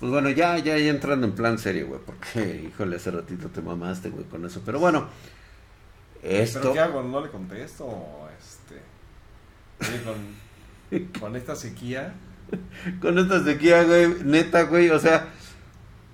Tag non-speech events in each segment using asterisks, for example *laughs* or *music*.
Pues bueno, ya, ya, ya entrando en plan serio, güey, porque, *laughs* híjole, hace ratito te mamaste, güey, con eso. Pero bueno, esto... ¿Pero qué hago? ¿No le contesto? Este... Oye, con, *laughs* con esta sequía... con esta sequía, güey, neta, güey, o sea...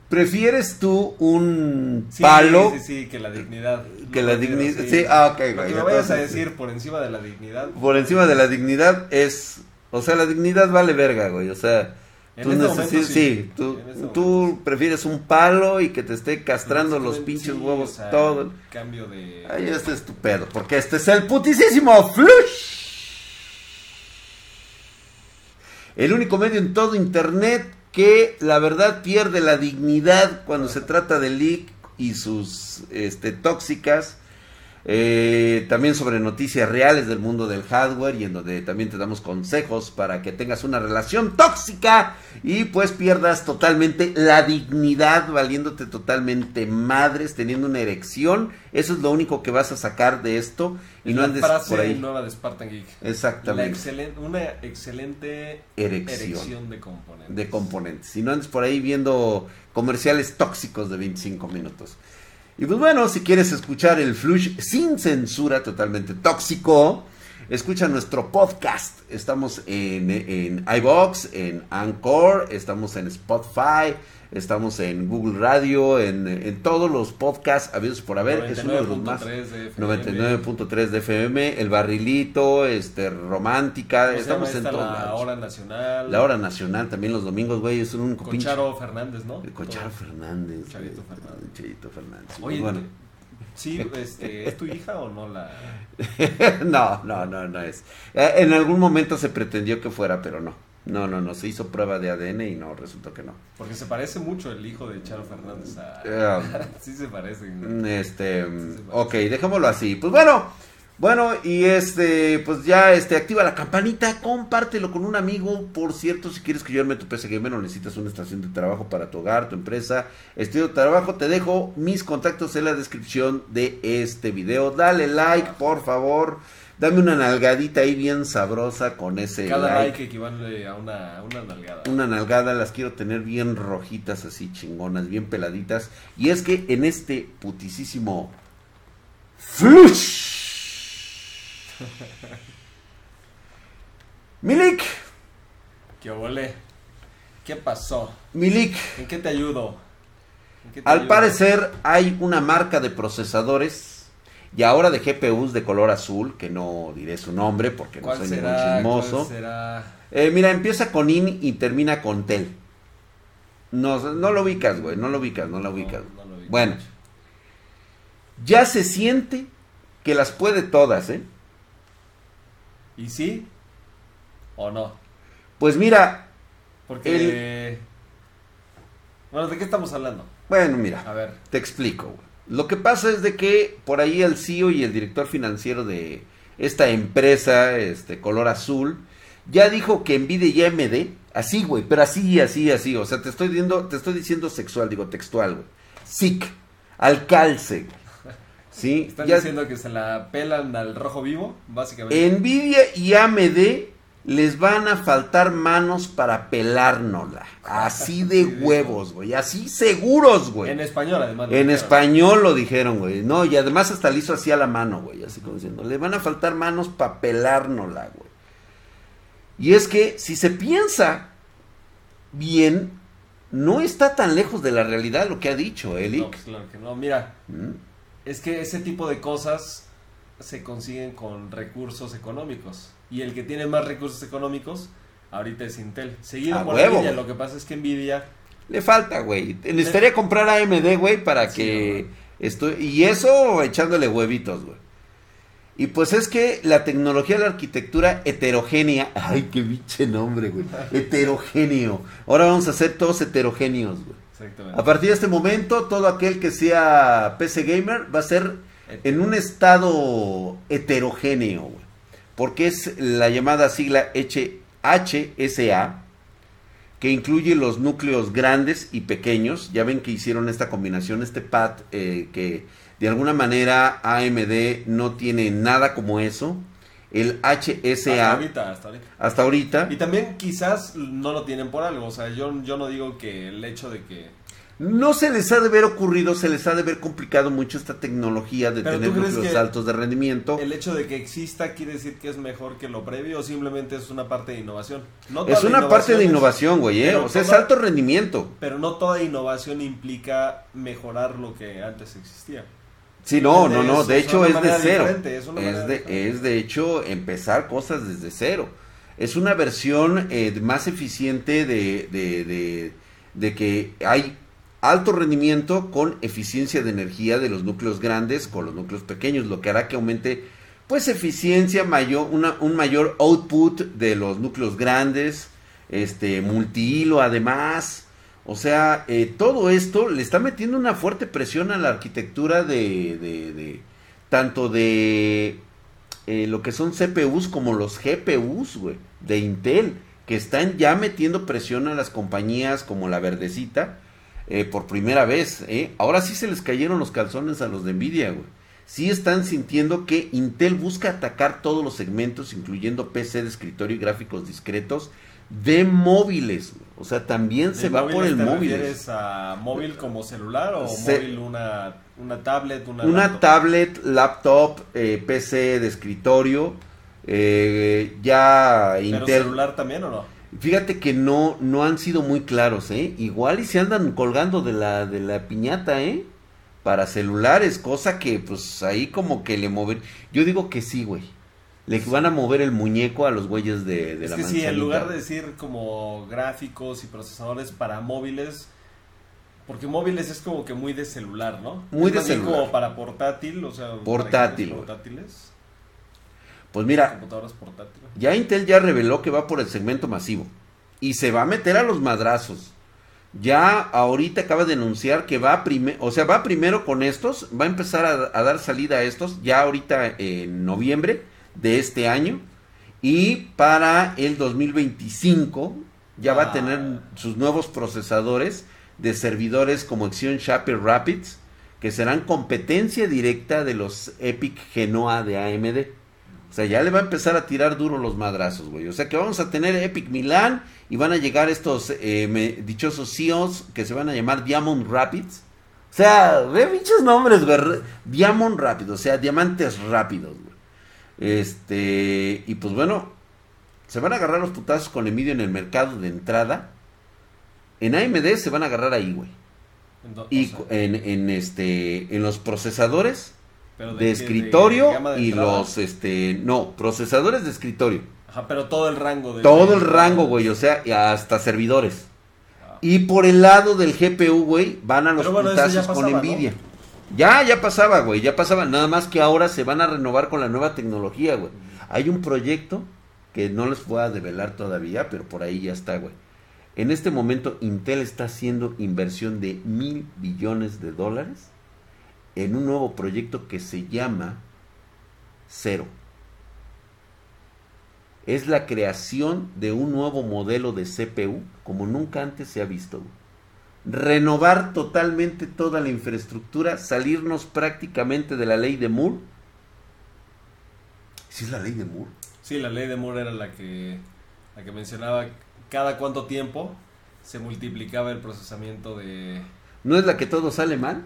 ¿Prefieres tú un Sí, palo Sí, sí, que la dignidad. que la dignidad? Sí, ah, ok, güey. Lo que me vayas a entonces, decir por encima de la dignidad. Por encima de la dignidad es... O sea, la dignidad vale verga, güey, o sea... En Tú este momento, sí, sí. tú, En este tú prefieres un palo y que te esté castrando los pinches o huevos sea, todo. Cambio de. Ay, este es tu pedo, porque este es el putisísimo Flush. El único medio en todo internet que la verdad pierde la dignidad cuando se trata de leak y sus este, tóxicas. Eh, también sobre noticias reales del mundo del hardware y en donde también te damos consejos para que tengas una relación tóxica y pues pierdas totalmente la dignidad valiéndote totalmente madres teniendo una erección eso es lo único que vas a sacar de esto y no la andes por ahí nueva de Spartan Geek. Exactamente excelen- una excelente Erección. erección de componentes. de componentes y no andes por ahí viendo comerciales tóxicos de 25 minutos y pues bueno si quieres escuchar el flush sin censura totalmente tóxico Escucha nuestro podcast. Estamos en, en iBox, en Anchor, estamos en Spotify, estamos en Google Radio, en, en todos los podcasts habidos por haber. Es uno de los más. 99.3 de FM. 99.3 de FM, El Barrilito, este, Romántica. ¿Cómo se llama Estamos en todos La hora nacional. La hora nacional también los domingos, güey. Es un único pinche. Concharo Fernández, ¿no? El Concharo Todo. Fernández. Fernández. Fernández. Oye, bueno. Sí, este, ¿es tu hija o no la...? *laughs* no, no, no, no es. Eh, En algún momento se pretendió que fuera, pero no. No, no, no. Se hizo prueba de ADN y no, resultó que no. Porque se parece mucho el hijo de Charo Fernández a... Eh, *laughs* sí se parece. ¿no? Este, Sí, sí, ok, dejémoslo así. Pues bueno, bueno, y este, pues ya, este, activa la campanita, compártelo con un amigo. Por cierto, si quieres que yo arme tu PC Gamer o necesitas una estación de trabajo para tu hogar, tu empresa, estudio de trabajo, te dejo mis contactos en la descripción de este video. Dale like, por favor. Dame una nalgadita ahí bien sabrosa con ese Cada like. like equivale a una, una nalgada. Una nalgada, las quiero tener bien rojitas, así chingonas, bien peladitas. Y es que en este putisísimo Flush. *laughs* Milik, ¿Qué ole? ¿Qué pasó? Milik, ¿En qué te ayudo? ¿En qué te al ayudo? parecer hay una marca de procesadores y ahora de GPUs de color azul, que no diré su nombre porque no ¿Cuál soy ningún chismoso. Eh, mira, empieza con IN y termina con TEL. No, no lo ubicas, güey, no lo ubicas, no lo ubicas. No, no lo vi. Bueno, ya se siente que las puede todas, ¿eh? ¿Y sí? ¿O no? Pues mira, Porque... Bueno, ¿de qué estamos hablando? bueno, mira, A ver. te explico. güey. Lo que pasa es de que por ahí el CEO y el director financiero de esta empresa, este color azul, ya dijo que Nvidia y AMD, así, güey, pero así, así, así, o sea, te estoy diciendo, te estoy diciendo sexual, digo textual, güey. SIC, al calce, güey. ¿Sí? Están Ya- diciendo que se la pelan al rojo vivo, básicamente. Nvidia y AMD les van a faltar manos para pelárnosla. Así de *laughs* huevos, güey. Así seguros, güey. En español, además. En dijeron. español lo dijeron, güey. No, y además hasta le hizo así a la mano, güey. Así como diciendo, le van a faltar manos para pelárnosla, güey. Y es que si se piensa bien, no está tan lejos de la realidad lo que ha dicho, No, Elic. pues claro que no. Mira, Mm. Es que ese tipo de cosas se consiguen con recursos económicos. Y el que tiene más recursos económicos, ahorita es Intel. Seguido A por huevo, Nvidia. Lo que pasa es que Nvidia Le falta, güey. Necesitaría comprar AMD, güey, para Sí, que estoy y eso echándole huevitos, güey. Y pues es que la tecnología de la arquitectura heterogénea, *laughs* ay, qué biche nombre, güey. Heterogéneo. Ahora vamos a ser todos heterogéneos, güey. Exactamente. A partir de este momento, todo aquel que sea PC gamer va a ser en un estado heterogéneo, güey. Porque es la llamada sigla HSA, que incluye los núcleos grandes y pequeños. Ya ven que hicieron esta combinación, este pad, eh, que de alguna manera AMD no tiene nada como eso. El Hasta HSA ahorita, hasta ahorita. hasta ahorita. Y también quizás no lo tienen por algo. O sea, yo, yo no digo que el hecho de que... No se les ha de ver ocurrido, se les ha de ver complicado mucho esta tecnología de Pero tener ¿tú crees núcleos que altos de rendimiento. El hecho de que exista quiere decir que es mejor que lo previo o simplemente es una parte de innovación. No Es una parte de innovación, güey, ¿eh? O sea, es alto rendimiento. Pero no toda innovación implica mejorar lo que antes existía. Sí, no, no, no, de hecho es de cero. es de, es de hecho empezar cosas desde cero. Es una versión eh, más eficiente de, de, de, de que hay alto rendimiento con eficiencia de energía de los núcleos grandes con los núcleos pequeños, lo que hará que aumente pues eficiencia, mayor, una, un mayor output de los núcleos grandes, este multihilo además. O sea, eh, todo esto le está metiendo una fuerte presión a la arquitectura de, de- de- tanto de eh, lo que son CPUs como los GPUs, güey, de Intel, que están ya metiendo presión a las compañías como la Verdecita eh, por primera vez. Ahora sí se les cayeron los calzones a los de Nvidia, güey. Sí están sintiendo que Intel busca atacar todos los segmentos, incluyendo PC de escritorio y gráficos discretos, de móviles. O sea, también se ¿De va por el móvil. refieres a móvil como celular o Se- móvil una, una tablet, una, Una laptop? tablet, laptop, eh, PC de escritorio, eh, ya ¿Pero celular también o no? Fíjate que no, no han sido muy claros, ¿eh? Igual y se andan colgando de la, de la piñata, ¿eh? Para celulares, cosa que pues ahí como que le mover. Yo digo que sí, güey. Le van a mover el muñeco a los güeyes de, de es la que sí, manzanita. en lugar de decir como gráficos y procesadores para móviles, porque móviles es como que muy de celular, ¿no? Muy Es de celular. como para portátil, o sea, Portátil, portátiles, Pues mira, computadoras portátiles. Ya Intel ya reveló que va por el segmento masivo y se va a meter a los madrazos. Ya ahorita acaba de anunciar que va primero, o sea, va primero con estos, va a empezar a, a dar salida a estos ya ahorita en noviembre de este año y para el 2025 ya va a Ah. tener sus nuevos procesadores de servidores como Xeon Shaper Rapids que serán competencia directa de los Epic Genoa de AMD. O sea, ya le va a empezar a tirar duro los madrazos, güey. O sea, que vamos a tener Epic Milan y van a llegar estos eh, me- dichosos CEOs que se van a llamar Diamond Rapids. O sea, ve pinches nombres, güey. Diamond Rapids, o sea, diamantes rápidos, güey. Este, y pues bueno, se van a agarrar los putazos con Nvidia en el mercado de entrada. En AMD se van a agarrar ahí, güey. Y o sea, cu- en, en este, en los procesadores de escritorio de y los, este, no, procesadores de escritorio. Ajá, pero todo el rango de... Todo el rango, güey, o sea, hasta servidores. Ah. Y por el lado del GPU, güey, van a los bueno, putazos con Nvidia. Ya, ya pasaba, güey, ya pasaba. Nada más que ahora se van a renovar con la nueva tecnología, güey. Hay un proyecto que no les voy a develar todavía, pero por ahí ya está, güey. En este momento Intel está haciendo inversión de mil billones de dólares en un nuevo proyecto que se llama Cero. Es la creación de un nuevo modelo de CPU como nunca antes se ha visto. güey. Renovar totalmente toda la infraestructura, salirnos prácticamente de la ley de Moore. ¿Sí es la ley de Moore? Sí, la ley de Moore era la que, la que mencionaba cada cuánto tiempo se multiplicaba el procesamiento de... ¿No es la que todo sale mal?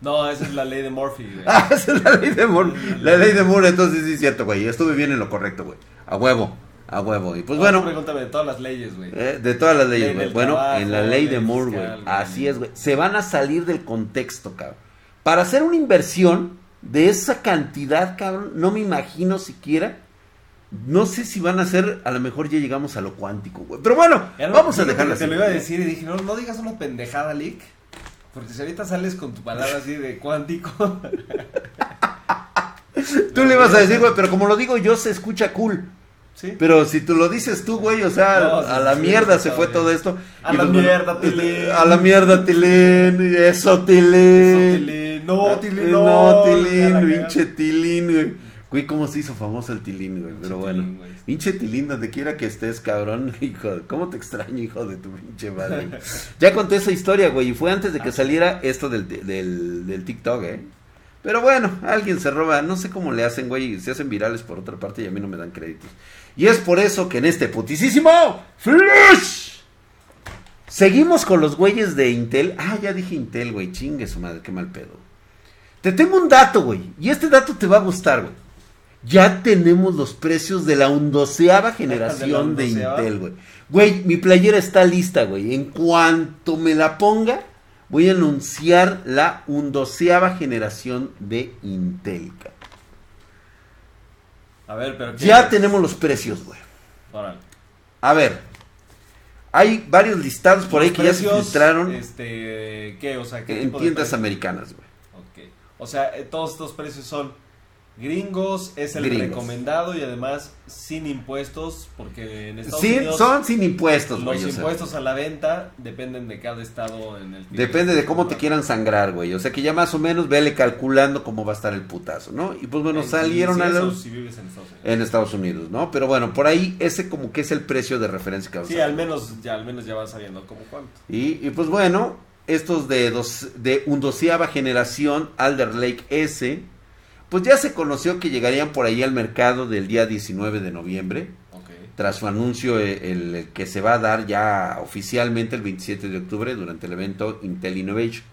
No, esa es la ley de Murphy. güey. *laughs* Ah, esa es la ley de Moore. La ley de Moore, entonces sí es cierto, güey. Estuve bien en lo correcto, güey. A huevo, a huevo. Y pues bueno, Pregúntame de todas las leyes, güey. eh, de todas las leyes, Ley güey. Bueno, trabajo, en la ley de Moore, güey. Así es, güey. Se van a salir del contexto, cabrón. Para hacer una inversión de esa cantidad, cabrón, no me imagino siquiera. No sé si van a hacer, a lo mejor ya llegamos a lo cuántico, güey. Pero bueno, no- vamos a dejarlo que Te así. lo iba a decir y dije, no, no digas una pendejada, Lick. Porque si ahorita sales con tu palabra así de cuántico. *laughs* Tú le ibas a decir, güey, pero como lo digo yo, se escucha cool. Sí. Pero si tú lo dices tú, güey, o sea, No, a la sí, mierda sí, se fue todo esto. A Y la pues, mierda, Tilín. A la mierda, Tilín. Eso, Tilín. Tilín. No, Tilín, No, no. Tilín, pinche Tilín, güey. Güey, ¿cómo se hizo famoso el Tilín, güey? Pero bueno. Pinche Tilín, donde quiera que estés, cabrón. *laughs* Hijo, de- ¿cómo te extraño, hijo de tu pinche madre? ya conté esa historia, güey, y fue antes de que Ah. saliera esto del, del, del TikTok, ¿eh? Pero bueno, alguien se roba, no sé cómo le hacen, güey, se hacen virales por otra parte y a mí no me dan créditos. Y es por eso que en este putisísimo Flash seguimos con los güeyes de Intel. Ah, ya dije Intel, güey, chingue su madre, qué mal pedo. Te tengo un dato, güey, y este dato te va a gustar, güey. Ya tenemos los precios de la undoceava generación de, undoceava? Intel, güey. Güey, mi playera está lista, güey. En cuanto me la ponga, voy a anunciar la undoceava generación de Intel. cabrón. A ver, pero ¿qué Ya es? tenemos los precios, güey. Órale. A ver, hay varios listados por ahí que ya se filtraron Este, ¿qué? O sea, ¿qué en tipo de tiendas precios? americanas, güey. Ok. O sea, eh, todos estos precios son gringos, es el Gringos. recomendado y además sin impuestos, porque en Estados Unidos son sin impuestos, los güey. o sea, impuestos a la venta dependen de cada estado en el Depende de cómo te quieran sangrar, güey. O sea que ya más o menos vele calculando cómo va a estar el putazo, ¿no? Y pues bueno, En- salieron si a los... si vives en Estados Unidos. En Estados Unidos, ¿no? Pero bueno, por ahí ese como que es el precio de referencia que Sí, a al menos ya al menos ya vas sabiendo como cuánto. Y, y pues bueno, estos de, dos, de undoceava generación Alder Lake S, pues ya se conoció que llegarían por ahí al mercado del día 19 de noviembre, Ok. tras su anuncio eh, el, el que se va a dar ya oficialmente el 27 de octubre durante el evento Intel Innovation.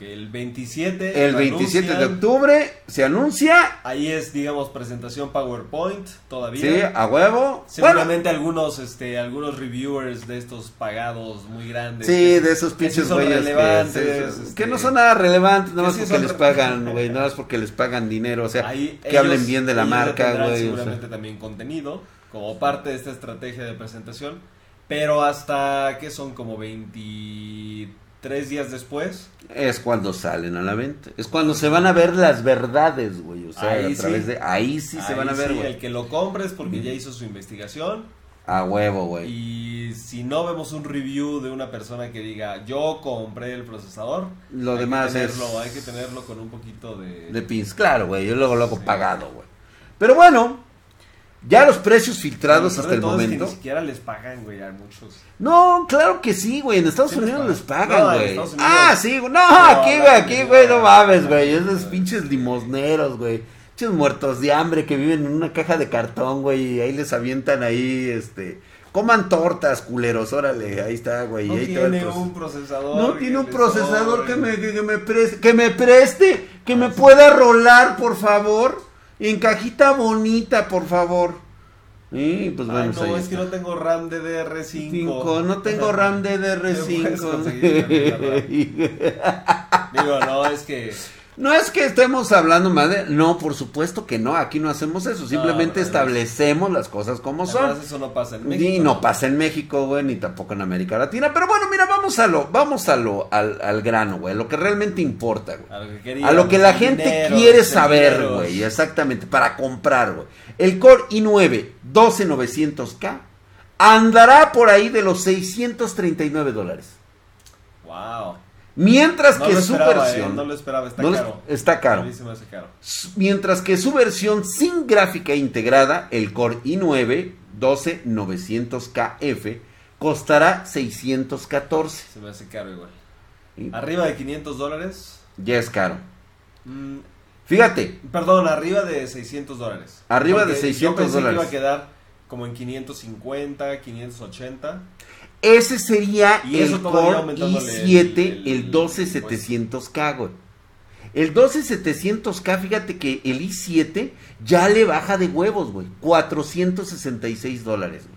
El 27 El lo 27 de octubre se anuncia, Ahí es, digamos, presentación PowerPoint todavía. sí, a huevo. Bueno, Seguramente algunos, este, algunos reviewers de estos pagados muy grandes. Sí, que- de esos pinches güeyes que, relevantes, que este, no son nada relevantes, nada más sí porque les pagan, güey, nada más porque les pagan dinero, o sea, ahí que ellos- hablen bien de la marca, güey. o sea. Seguramente también contenido como parte de esta estrategia de presentación. Pero hasta que son como 23 días después. Es cuando salen a la venta. Es cuando se van a ver las verdades, güey. O sea, Ahí a través sí. de. Ahí sí se van a ver, sí, güey. El que lo compre es porque ya hizo su investigación. A huevo, güey. Y si no vemos un review de una persona que diga yo compré el procesador, Lo hay que demás es. tenerlo, hay que tenerlo con un poquito de, De pins, claro, güey. Yo luego lo hago Sí. pagado, güey. Pero bueno, ya los precios filtrados hasta el todo es que momento. ni siquiera les pagan, güey, a muchos. No, claro que sí, güey. En Estados les Unidos les pagan. No, güey. Unidos. ah, sí, güey. No, No, aquí, güey, aquí, güey, no mames, güey. Esos pinches limosneros, güey. Pinches muertos de hambre que viven en una caja de cartón, güey. Y ahí les avientan ahí, este. Coman tortas, culeros, órale. Ahí está, güey. No ahí tiene un procesador. No tiene un procesador que me, que, que me preste, que me preste, que me pueda rolar, por favor. En cajita bonita, por favor. Y pues Ay, bueno, pues, no, ahí es que no tengo RAM DDR5. Cinco, no tengo *laughs* RAM puedes conseguir DDR5. *laughs* Digo, no, es que. No es que estemos hablando más de... No, por supuesto que no, aquí no hacemos eso. Simplemente establecemos las cosas como son. Además, eso no pasa en México. Ni no pasa en México, güey, ni tampoco en América Latina. Pero bueno, mira, vamos a lo, vamos a lo, al, al grano, güey, lo que realmente importa, güey. A lo que, queríamos, A lo que la gente dinero, quiere saber, güey, exactamente, para comprar, güey. El Core i9 12900K andará por ahí de los 639 dólares. Wow. Mientras No que su esperaba, versión... eh, no lo esperaba, está no caro. está caro. Caro. Mientras que su versión sin gráfica integrada, el Core i9 12900KF, costará 614. Se me hace caro igual. ¿sí? Arriba de 500 dólares. Ya es caro. mm, Fíjate, perdón, arriba de 600 dólares. Arriba de Porque 600 yo pensé dólares. Que iba a quedar como en 550, 580. ese sería Y el Core aumentándole i7, el- el, el 12700K, güey. El 12700K, fíjate que el i7 ya le baja de huevos, güey. 466 dólares, güey.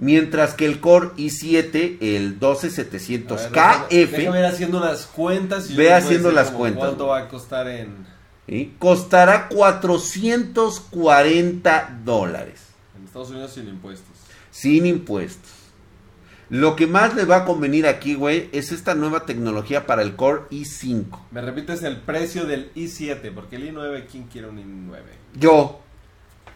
Mientras que el Core i7, el A ver, 12700KF, déjame, ir haciendo las cuentas. y Ve haciendo las cuentas, ¿Cuánto güey. va a costar en, ¿sí? costará 440 dólares. Estados Unidos sin impuestos? sin impuestos. Lo que más le va a convenir aquí, güey, es esta nueva tecnología para el Core i5. Me repites el precio del i7, porque el i9, ¿quién quiere un i9? Yo,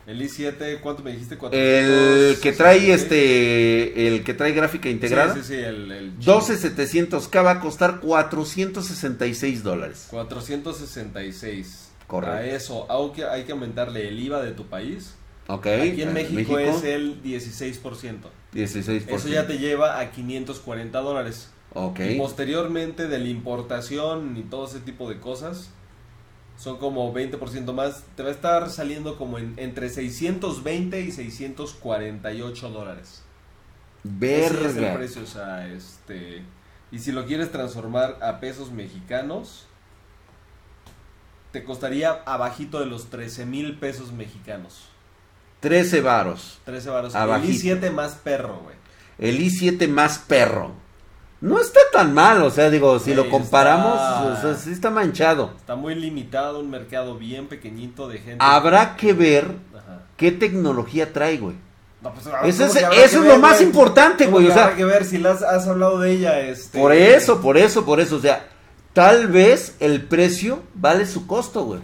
El i7, ¿cuánto me dijiste? el que trae 466. este, el que trae gráfica integrada, Sí, sí, sí, el, el 12700K va a costar 466 dólares. 466. Correcto. A eso, aunque hay que aumentarle el IVA de tu país. Ok. Aquí en México, es el 16%. 16%. Eso ya te lleva a 540 dólares. Ok. Y posteriormente de la importación y todo ese tipo de cosas, son como 20% más. Te va a estar saliendo como en, entre 620 y 648 dólares. Ese es el Verga. precio, o sea, este... Y si lo quieres transformar a pesos mexicanos, te costaría abajito de los 13 mil pesos mexicanos. 13 varos. 13 baros. El Abajito. i7 más perro, güey. El i7 más perro. No está tan mal, o sea, digo, si lo comparamos, está- o sea, sí está manchado. Está muy limitado, un mercado bien pequeñito de gente. Habrá que ver Ajá. qué tecnología trae, güey. No, pues, Eso ¿cómo es- eso ver, lo más importante, ¿Cómo güey, o sea- habrá que ver si las has hablado de ella, este... Por eso, por eso, por eso, o sea, tal vez el precio vale su costo, güey.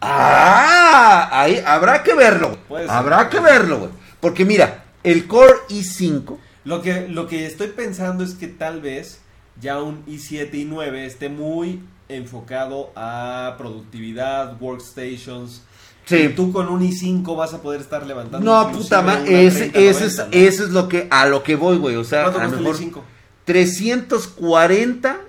Ah, ahí habrá que verlo. Habrá que verlo, güey. Porque mira, el Core i5 Lo que, lo que estoy pensando es que tal vez ya un i7 y 9 esté muy enfocado a productividad, workstations. Sí. Y tú con un i5 vas a poder estar levantando. No, puta madre, ese, 30, ese es, 90, ¿no? ese es lo que, a lo que voy, güey, o sea, ¿Cuánto a lo mejor el i5? 340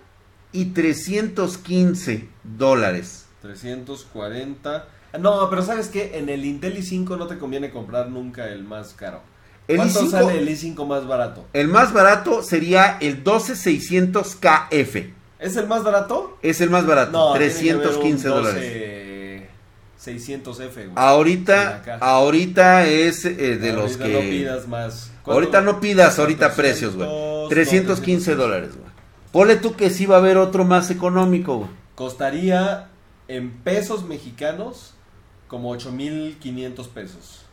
y 315 dólares. 340. Ah, No, pero ¿sabes qué? En el Intel i5 no te conviene comprar nunca el más caro. El ¿Cuánto i5 sale el i5 más barato? El más barato sería el 12600KF. ¿Es el más barato? Es el más barato, No, tiene que haber un 315 dólares. 12 600F, güey. Ahorita, ahorita es eh, de los Ahorita que... no pidas más. ¿Cuánto? ahorita no pidas ahorita 400, precios, güey. no, 315 dólares, güey. Ponle tú que sí va a haber otro más económico, güey. Costaría en pesos mexicanos como 8500 pesos.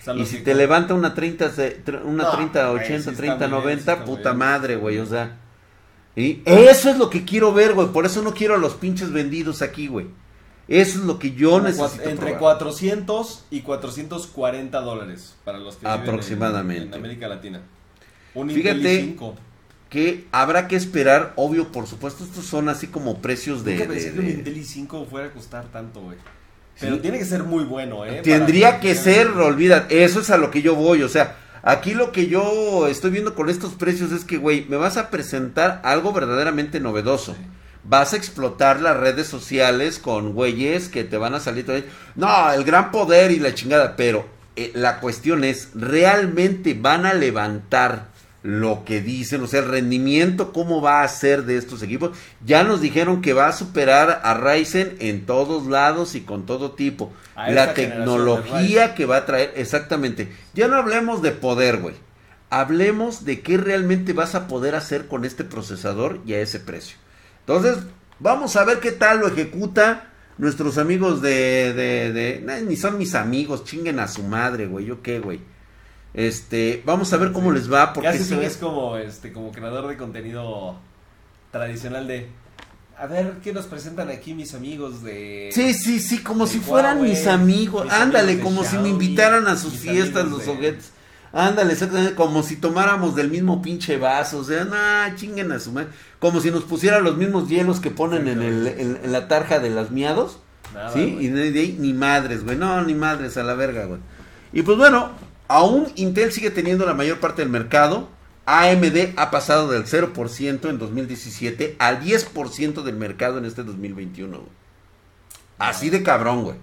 O sea, Y si que te levanta una 30, se- tr- una No, 30, güey, 80, sí está 30, muy bien, 90, sí está muy puta bien. madre, güey, o sea. Y eso es lo que quiero ver, güey. Por eso no quiero a los pinches vendidos aquí, güey. Eso es lo que yo como necesito. entre probar. 400 y 440 dólares para los que viven en- Aproximadamente. en, América Latina. Un Fíjate Intel i5. Que habrá que esperar, obvio, por supuesto, estos son así como precios de. Nunca de- pensé que un de- Intel i5 fuera a costar tanto, güey. Pero Sí. tiene que ser muy bueno, ¿eh? Tendría que ser, olvida, eso es a lo que yo voy, o sea, aquí lo que yo estoy viendo con estos precios es que, güey, me vas a presentar algo verdaderamente novedoso. Sí. Vas a explotar las redes sociales con güeyes que te van a salir todavía. No, el gran poder y la chingada, pero eh, la cuestión es, ¿realmente van a levantar lo que dicen? O sea, el rendimiento, ¿cómo va a ser de estos equipos? Ya nos dijeron que va a superar a Ryzen en todos lados y con todo tipo. A La de tecnología que va a traer, exactamente. Ya no hablemos de poder, güey. Hablemos de qué realmente vas a poder hacer con este procesador y a ese precio. Entonces, vamos a ver qué tal lo ejecuta nuestros amigos de... de, de- nah, ni son mis amigos, chinguen a su madre, güey. ¿Yo qué, güey? Este, vamos a ver cómo les va, porque Casi ve- ves como, este, como creador de contenido tradicional de... A ver, ¿qué nos presentan aquí mis amigos de... Sí, sí, sí, como si fueran mis amigos. mis Ándale, amigos como si me invitaran a sus fiestas los de- ojetes. Ándale, exactamente, como si tomáramos del mismo pinche vaso. O sea, nah, chinguen a su madre. Como si nos pusieran los mismos hielos que ponen en, el, en, en la tarja de las miados. Nada, ¿Sí? güey. Y de ahí ni madres, güey. No, ni madres a la verga, güey. Y pues bueno, aún Intel sigue teniendo la mayor parte del mercado. AMD ha pasado del 0% en 2017 al 10% del mercado en este 2021, güey. Así de cabrón, güey.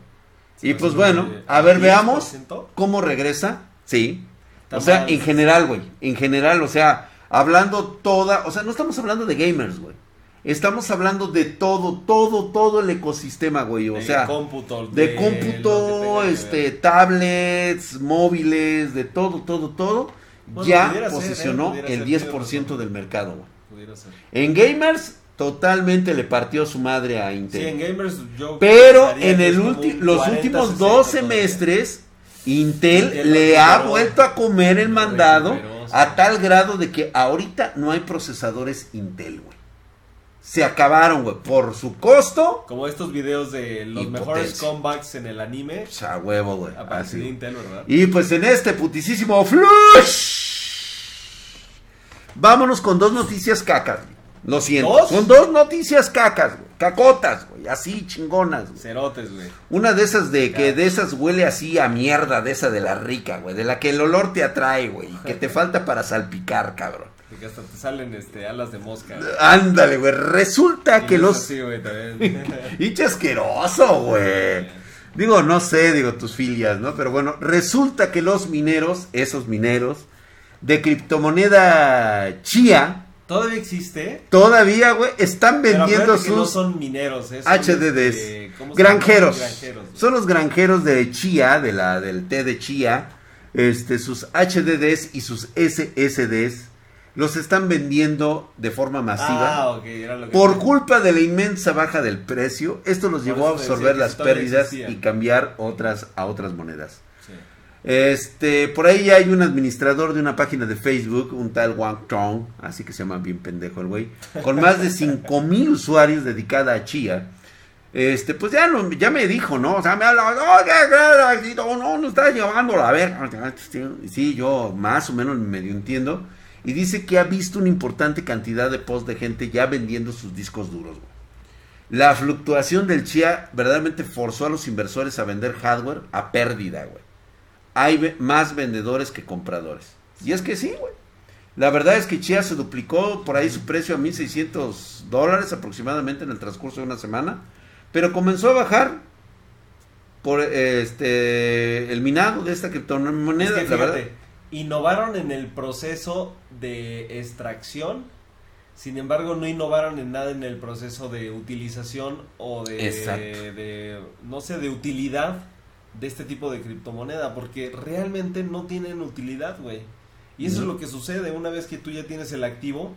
Y Pues, pues bueno, a ver, 10%. veamos cómo regresa. Sí. O sea, en general, güey. En general, o sea, hablando toda. O sea, no estamos hablando de gamers, güey. Estamos hablando de todo, todo, todo el ecosistema, güey. O De sea, cómputo, de lo cómputo, este, tablets, móviles, de todo, todo, todo. Bueno, ya ser, posicionó ¿eh? Pudiera el ser, 10% tienes razón. del mercado, güey. En gamers, totalmente le partió su madre a Sí, Intel. en gamers yo Pero en el los 40, últimos 60 dos semestres, Intel, le ha recuperó. vuelto a comer el mandado recuperó, sí. a tal grado de que ahorita no hay procesadores Intel, güey. Se acabaron, güey, por su costo. Como estos videos de los mejores potencia. comebacks en el anime. Huevo, güey. A partir de. Intel, ¿verdad? Y pues en este putisísimo flush. Vámonos con dos noticias cacas. güey. Lo siento. ¿Dos? Son dos noticias cacas, güey. Cacotas, güey. Así chingonas, güey. Cerotes, güey. Una de esas de que de esas huele así a mierda, de esa de la rica, güey. De la que el olor te atrae, güey. y Que te falta para salpicar, cabrón. De que hasta te salen este, alas de mosca. Ándale, güey. Resulta Y que los... así, güey, también. *laughs* Y asqueroso, güey. Digo, no sé, digo, tus filias, ¿no? Pero bueno, resulta que los mineros, esos mineros, de criptomoneda chía, ¿Todavía existe? todavía, güey, están Pero vendiendo acuérdate que no sus son mineros, ¿eh? Son, HDDs. este, ¿cómo se llama? Granjeros. Granjeros. Son los granjeros de chía, de la, del té de chía, este, sus HDDs y sus SSDs, los están vendiendo de forma masiva. Ah, era lo que Por culpa de la inmensa baja del precio, esto los Por llevó a absorber las pérdidas y cambiar otras a otras monedas. Sí. Este, por ahí hay un administrador de una página de Facebook, un tal Wang Tong, así que se llama bien pendejo el güey, con más de 5 mil usuarios dedicada a Chia. Este, pues ya, no, ya me dijo, ¿no? O sea, me habla, "Oye, ¿qué? no, no, no está llevando la verga. Sí, yo más o menos medio entiendo. Y dice que ha visto una importante cantidad de posts de gente ya vendiendo sus discos duros, güey. La fluctuación del Chia verdaderamente forzó a los inversores a vender hardware a pérdida, güey. Hay ve- más vendedores que compradores. Y es que sí, güey. La verdad es que Chia se duplicó por ahí su precio a 1.600 dólares aproximadamente en el transcurso de una semana. Pero comenzó a bajar por este el minado de esta Es criptomoneda. que la verdad. Innovaron en el proceso de extracción, sin embargo no innovaron en nada en el proceso de utilización o de, de, no sé, de utilidad de este tipo de criptomoneda, porque realmente no tienen utilidad, güey. Y eso No. es lo que sucede una vez que tú ya tienes el activo,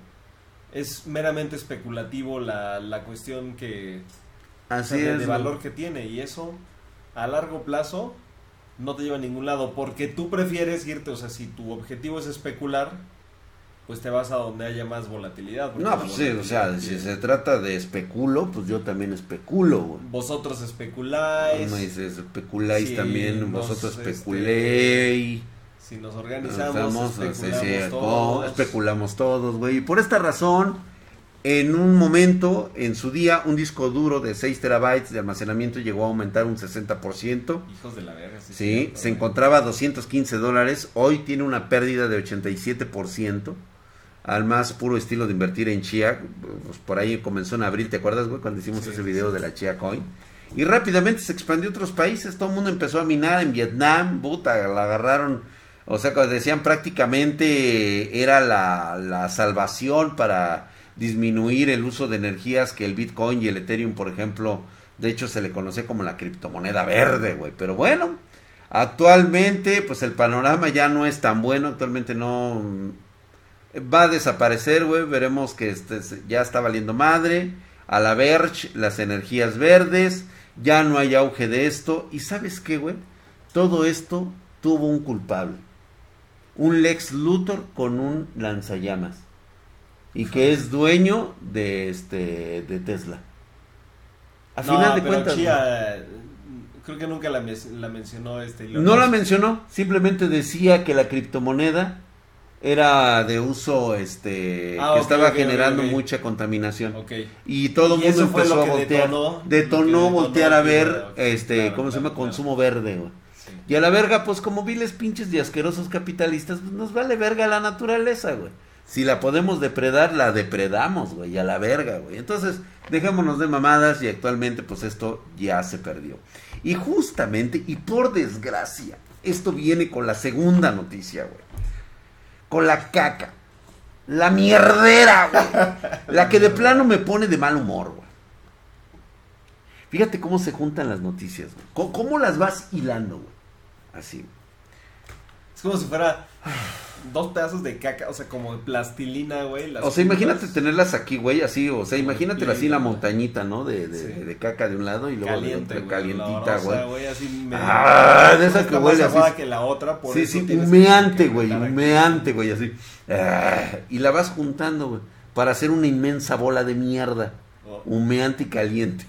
es meramente especulativo la, la cuestión que, o sea, Así de, es. de güey. valor que tiene y eso a largo plazo no te lleva a ningún lado porque tú prefieres irte, o sea, si tu objetivo es especular, pues te vas a donde haya más volatilidad. No, pues sí, o sea, si se trata de especulo, pues yo también especulo, güey. Vosotros especuláis, Uno dice, especuláis Sí, también, vosotros este, especuléis. si nos organizamos, sí, especulamos sí, todos. especulamos todos, güey. Y por esta razón, en un momento, en su día, un disco duro de 6 terabytes de almacenamiento llegó a aumentar un 60%. Hijos de la verga, sí. Sí, se encontraba a 215 dólares. Hoy tiene una pérdida de 87%. Al más puro estilo de invertir en Chia. Pues por ahí comenzó en abril, ¿te acuerdas, güey? Cuando hicimos Sí, ese video sí. de la Chia Coin. Y rápidamente se expandió a otros países. Todo el mundo empezó a minar en Vietnam. Puta, la agarraron. O sea, cuando decían prácticamente era la, la salvación para disminuir el uso de energías que el Bitcoin y el Ethereum, por ejemplo, de hecho se le conoce como la criptomoneda verde, güey. Pero bueno, actualmente pues el panorama ya no es tan bueno, actualmente no mm, va a desaparecer, güey. Veremos que este ya está valiendo madre. A la Verge, las energías verdes, ya no hay auge de esto. Y sabes qué, güey, todo esto tuvo un culpable. Un Lex Luthor con un lanzallamas. Y que es dueño de este de Tesla. A No, final de pero cuentas. Chia, creo que nunca la, mencionó este. Elon no la mencionó, simplemente decía que la criptomoneda era de uso este Ah, que estaba generando mucha contaminación. Y todo el mundo empezó a voltear. detonó- Detonó, voltear a ver este, claro, ¿cómo se llama? Consumo verde, güey. Sí. Y a la verga, pues como viles pinches y asquerosos capitalistas, pues nos vale verga la naturaleza, güey. Si la podemos depredar, la depredamos, güey, a la verga, güey. Entonces, dejémonos de mamadas y actualmente, pues esto ya se perdió. Y justamente, y por desgracia, esto viene con la segunda noticia, güey. Con la caca. La mierdera, güey. La que de plano me pone de mal humor, güey. Fíjate cómo se juntan las noticias, güey. ¿Cómo, cómo las vas hilando, güey? Así. Es como si fuera dos pedazos de caca, o sea, como de plastilina, güey. las O sea, imagínate tenerlas aquí, güey, así. O sea, imagínatela así la montañita, ¿no? De, de, Sí. de caca de un lado y luego caliente, de güey, otra calientita, olorosa, güey. así Ah, de esa que huele así. que la otra, por Sí, sí, humeante, güey, humeante, güey, así. Ah, y la vas juntando, güey, para hacer una inmensa bola de mierda. Oh, Humeante y caliente.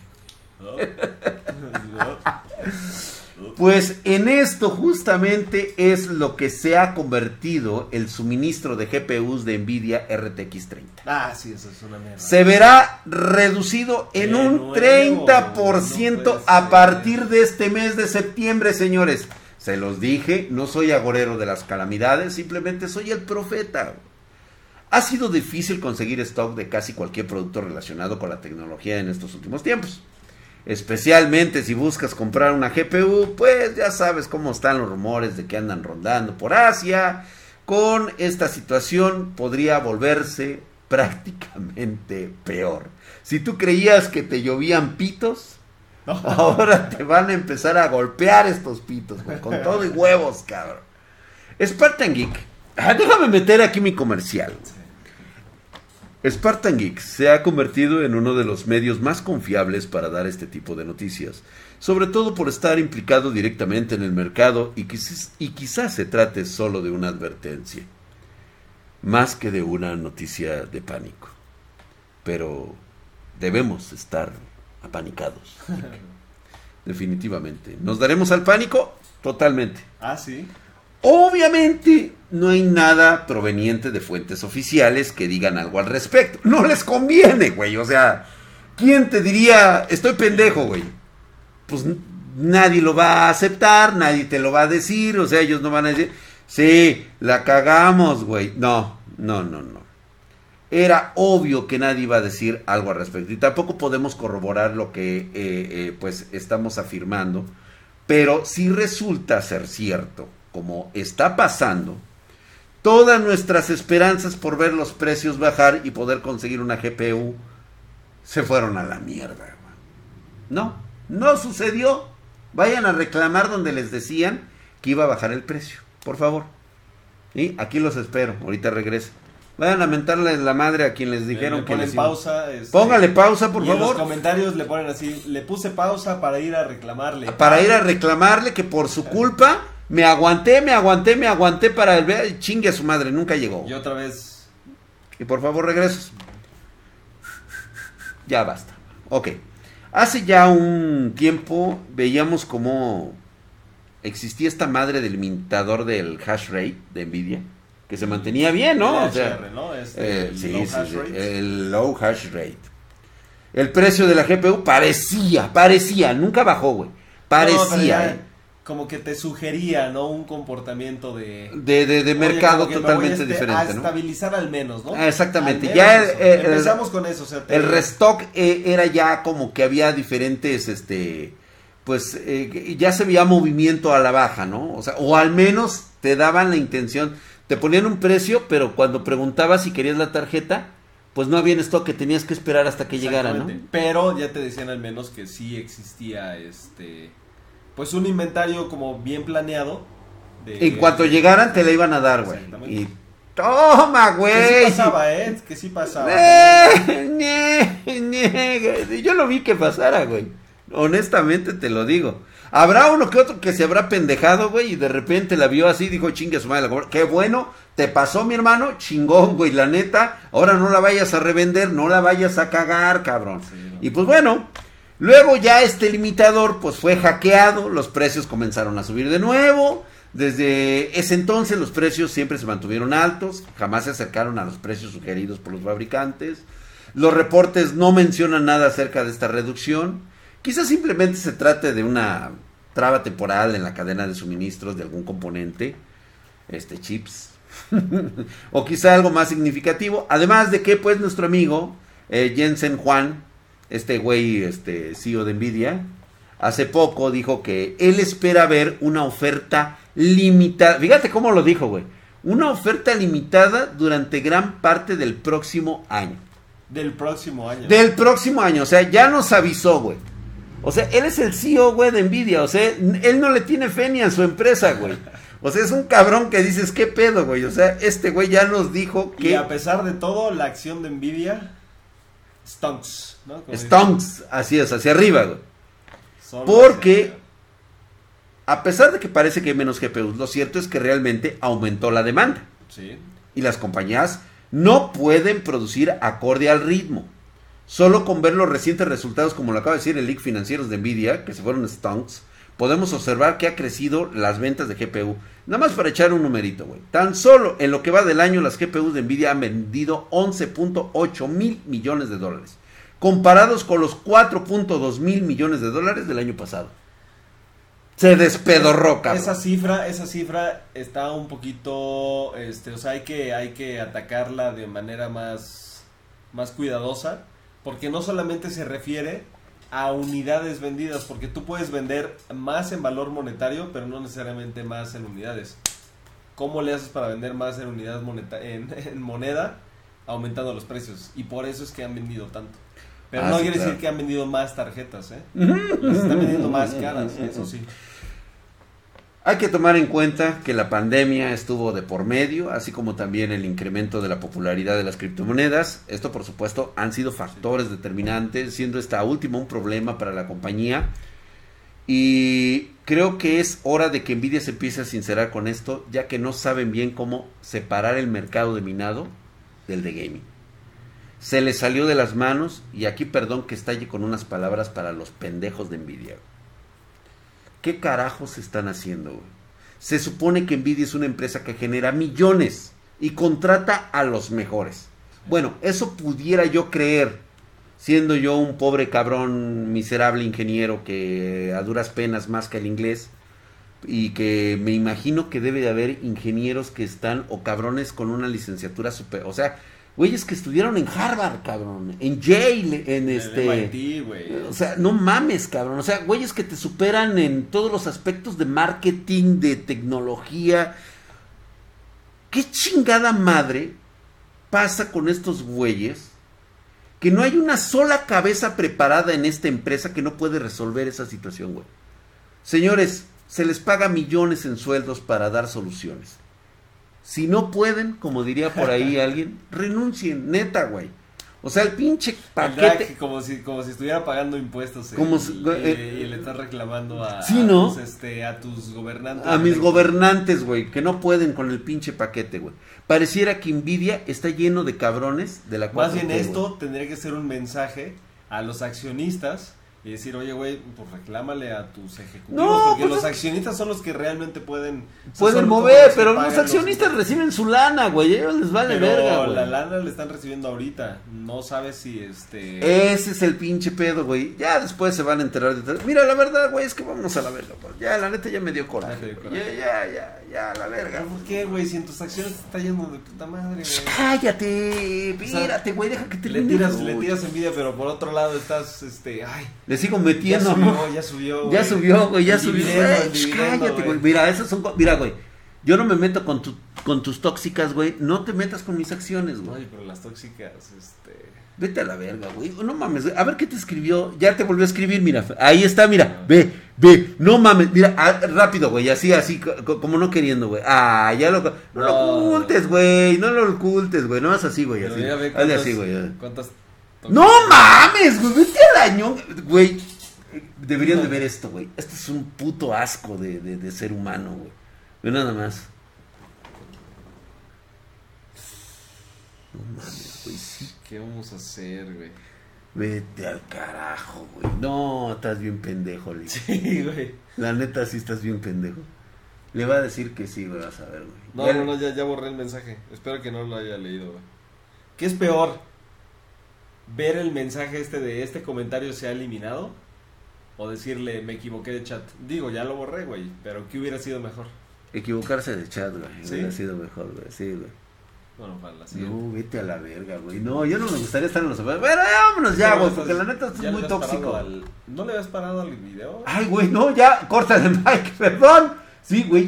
oh. *laughs* Pues en esto justamente es lo que se ha convertido el suministro de GPUs de Nvidia RTX 30. Ah, sí, eso es una mierda. Se verá reducido en De un nuevo, 30% no puede a partir de este mes de septiembre, señores. Se los dije, no soy agorero de las calamidades, simplemente soy el profeta. Ha sido difícil conseguir stock de casi cualquier producto relacionado con la tecnología en estos últimos tiempos. Especialmente si buscas comprar una GPU, pues ya sabes cómo están los rumores de que andan rondando por Asia. Con esta situación podría volverse *laughs* prácticamente peor. Si tú creías que te llovían pitos, *laughs* ahora te van a empezar a golpear estos pitos, con todo y huevos, cabrón. Spartan Geek. Ah, déjame meter aquí mi comercial. Spartan Geek se ha convertido en uno de los medios más confiables para dar este tipo de noticias, sobre todo por estar implicado directamente en el mercado y quizás, y quizás se trate solo de una advertencia, más que de una noticia de pánico. Pero debemos estar apanicados. *laughs* Definitivamente. ¿Nos daremos al pánico? Totalmente. Ah, sí. Obviamente no hay nada proveniente de fuentes oficiales que digan algo al respecto. No les conviene, güey. O sea, ¿quién te diría, estoy pendejo, güey? Pues nadie lo va a aceptar, nadie te lo va a decir. O sea, ellos no van a decir, sí, la cagamos, güey. No, no, no, no. Era obvio que nadie iba a decir algo al respecto. Y tampoco podemos corroborar lo que eh, eh, pues estamos afirmando. Pero sí resulta ser cierto como está pasando, todas nuestras esperanzas por ver los precios bajar y poder conseguir una GPU se fueron a la mierda. No, no sucedió. Vayan a reclamar donde les decían que iba a bajar el precio, por favor. Y aquí los espero, ahorita regreso. Vayan a mentarle la madre a quien les dijeron que les pausa. Este, Póngale pausa, por y favor. En los comentarios le ponen así, le puse pausa para ir a reclamarle. Para ir a reclamarle que por su culpa me aguanté, me aguanté, me aguanté para el ver. Chingue a su madre, nunca llegó. Y otra vez. Y por favor, regresos. Ya basta. Ok. Hace ya un tiempo veíamos cómo existía esta madre del limitador del hash rate de Nvidia. Que se mantenía bien, ¿no? El o sea, ¿no? Este, eh, sí, sí, el low hash rate. El precio de la GPU parecía, parecía, nunca bajó, güey. Parecía. ¿eh? Como que te sugería, ¿no? Un comportamiento de... De, de, mercado totalmente este, diferente, a estabilizar al menos, ¿no? Ah, exactamente. ya Empezamos con eso, o sea, El restock eh, era ya como que había diferentes, este... Pues eh, ya se veía movimiento a la baja, ¿no? O sea, o al menos te daban la intención, te ponían un precio, pero cuando preguntabas si querías la tarjeta, pues no había en stock que tenías que esperar hasta que llegara, ¿no? Pero ya te decían al menos que sí existía este pues un inventario como bien planeado. en cuanto llegaran te la iban a dar, güey. Y toma, güey. Que sí pasaba, ¿eh? Que sí pasaba. *laughs* Yo lo vi que pasara, güey. Honestamente te lo digo. Habrá uno que otro que se habrá pendejado, güey, y de repente la vio así, dijo, chingue su madre, qué bueno, te pasó mi hermano, chingón, güey, la neta, ahora no la vayas a revender, no la vayas a cagar, cabrón. Y pues bueno, Luego ya este limitador pues fue hackeado, los precios comenzaron a subir de nuevo. Desde ese entonces los precios siempre se mantuvieron altos, jamás se acercaron a los precios sugeridos por los fabricantes. Los reportes no mencionan nada acerca de esta reducción. Quizás simplemente se trate de una traba temporal en la cadena de suministros de algún componente, este chips, *laughs* o quizá algo más significativo. Además de que pues nuestro amigo eh, Jensen Juan este güey, este CEO de Nvidia, hace poco dijo que él espera ver una oferta limitada. Fíjate cómo lo dijo, güey. Una oferta limitada durante gran parte del próximo año. Del próximo año. Del próximo año. O sea, ya nos avisó, güey. O sea, él es el CEO, güey, de Nvidia. O sea, él no le tiene fe ni a su empresa, güey. O sea, es un cabrón que dices, ¿qué pedo, güey? O sea, este güey ya nos dijo que... Y a pesar de todo, la acción de Nvidia Stonks, ¿no? Stonks, así es, hacia arriba, güey. Porque, a pesar de que parece que hay menos GPUs, lo cierto es que realmente aumentó la demanda. Sí. Y las compañías no pueden producir acorde al ritmo. Solo con ver los recientes resultados, como lo acaba de decir el leak financieros de Nvidia, que se fueron stonks, podemos observar que ha crecido las ventas de GPU. Nada más para echar un numerito, güey. Tan solo en lo que va del año, las GPUs de Nvidia han vendido 11.8 mil millones de dólares, comparados con los 4.2 mil millones de dólares del año pasado. Se despedorró, cabrón. Esa cifra, esa cifra está un poquito, este, o sea, hay que, hay que atacarla de manera más, más cuidadosa, porque no solamente se refiere a unidades vendidas, porque tú puedes vender más en valor monetario, pero no necesariamente más en unidades. ¿Cómo le haces para vender más en unidades moneta en, *laughs* en moneda? Aumentando los precios. Y por eso es que han vendido tanto. Pero Ah, no sí, quiere claro. decir que han vendido más tarjetas, ¿eh? Las están vendiendo *laughs* más caras, eso sí. Hay que tomar en cuenta que la pandemia estuvo de por medio, así como también el incremento de la popularidad de las criptomonedas. Esto, por supuesto, han sido factores determinantes, siendo esta última un problema para la compañía. Y creo que es hora de que Nvidia se empiece a sincerar con esto, ya que no saben bien cómo separar el mercado de minado del de gaming. Se les salió de las manos, y aquí perdón que estalle con unas palabras para los pendejos de Nvidia. ¿Qué carajos están haciendo? Se supone que Nvidia es una empresa que genera millones y contrata a los mejores. Bueno, eso pudiera yo creer, siendo yo un pobre cabrón miserable ingeniero que a duras penas más que el inglés y que me imagino que debe de haber ingenieros que están o cabrones con una licenciatura super, o sea, güeyes que estudiaron en Harvard, cabrón, en Yale, en este El MIT, güey. o sea, no mames, cabrón. O sea, güeyes que te superan en todos los aspectos de marketing, de tecnología. ¿Qué chingada madre pasa con estos güeyes? Que no hay una sola cabeza preparada en esta empresa que no puede resolver esa situación, güey. Señores, se les paga millones en sueldos para dar soluciones. Si no pueden, como diría por ahí *laughs* alguien, renuncien, neta, güey. O sea, el pinche paquete. como si como si estuviera pagando impuestos eh, Como y, si- y- eh, y le estás reclamando a, Sí, a ¿no? tus, este, a tus gobernantes A mis gobernantes, güey, que no pueden con el pinche paquete, güey. Pareciera que Nvidia está lleno de cabrones de la más 4T, bien güey. esto tendría que ser un mensaje a los accionistas y decir oye güey pues reclámale a tus ejecutivos No, porque pues los accionistas son los que realmente pueden o sea, Pueden mover, pero los accionistas reciben su lana, güey. Ellos les vale pero verga, güey. la lana le están recibiendo ahorita no sabes si este Ese es el pinche pedo, güey. Ya después se van a enterar de. Mira, la verdad, güey, es que vamos a la verga, güey. Ya, la neta ya me dio coraje. dio. Ya, ya, ya, ya, la verga. ¿por qué güey si en tus acciones te está yendo de puta madre güey Cállate, espérate, güey, deja que te le tiras, le tiras envidia, pero por otro lado estás, este, ay, Le sigo ya metiendo, subió, ¿no? ya subió, Ya subió, güey, ya El subió. dividendo, Güey, sh, dividendo, cállate, güey. Mira, esas son. Mira, güey. Yo no me meto con, tu, con tus tóxicas, güey. No te metas con mis acciones, güey. Ay, pero las tóxicas, este... Vete a la verga, güey. No mames, güey. A ver qué te escribió. Ya te volvió a escribir, mira. Ahí está, mira. Ve, ve. No mames. Mira, ah, rápido, güey. Así, así, co- co- como no queriendo, güey. Ah, ya lo. No, lo ocultes, güey. No lo ocultes, güey. No es así, güey. Así. ya Hazle así, güey. ya. ¿Cuántas No mames, güey. Vete al año. Güey. Deberían de ver esto, güey. Esto es un puto asco de, de, de ser humano, güey. Ve nada más. No mames, güey. Sí. ¿Qué vamos a hacer, güey? Vete al carajo, güey. No, estás bien pendejo, Lee. Sí, güey. La neta, sí estás bien pendejo. Le va a decir que sí, güey, vas a ver, güey. No, Ya no, no, ya, ya borré el mensaje. Espero que no lo haya leído, güey. ¿Qué es peor? ¿Ver el mensaje este de este comentario se ha eliminado? ¿O decirle me equivoqué de chat? Digo, ya lo borré, güey. Pero ¿qué hubiera sido mejor? Equivocarse de chat, güey. ¿Sí? Hubiera sido mejor, güey. Sí, güey. Bueno, para la siguiente. No, vete a la verga, güey. No, yo no me gustaría estar en los Bueno, ya vámonos ya, güey, porque la neta esto ¿Ya es muy tóxico. al- ¿No le habías parado al video? Ay, güey, no, ya, corta el *laughs* mic, perdón. Sí, güey,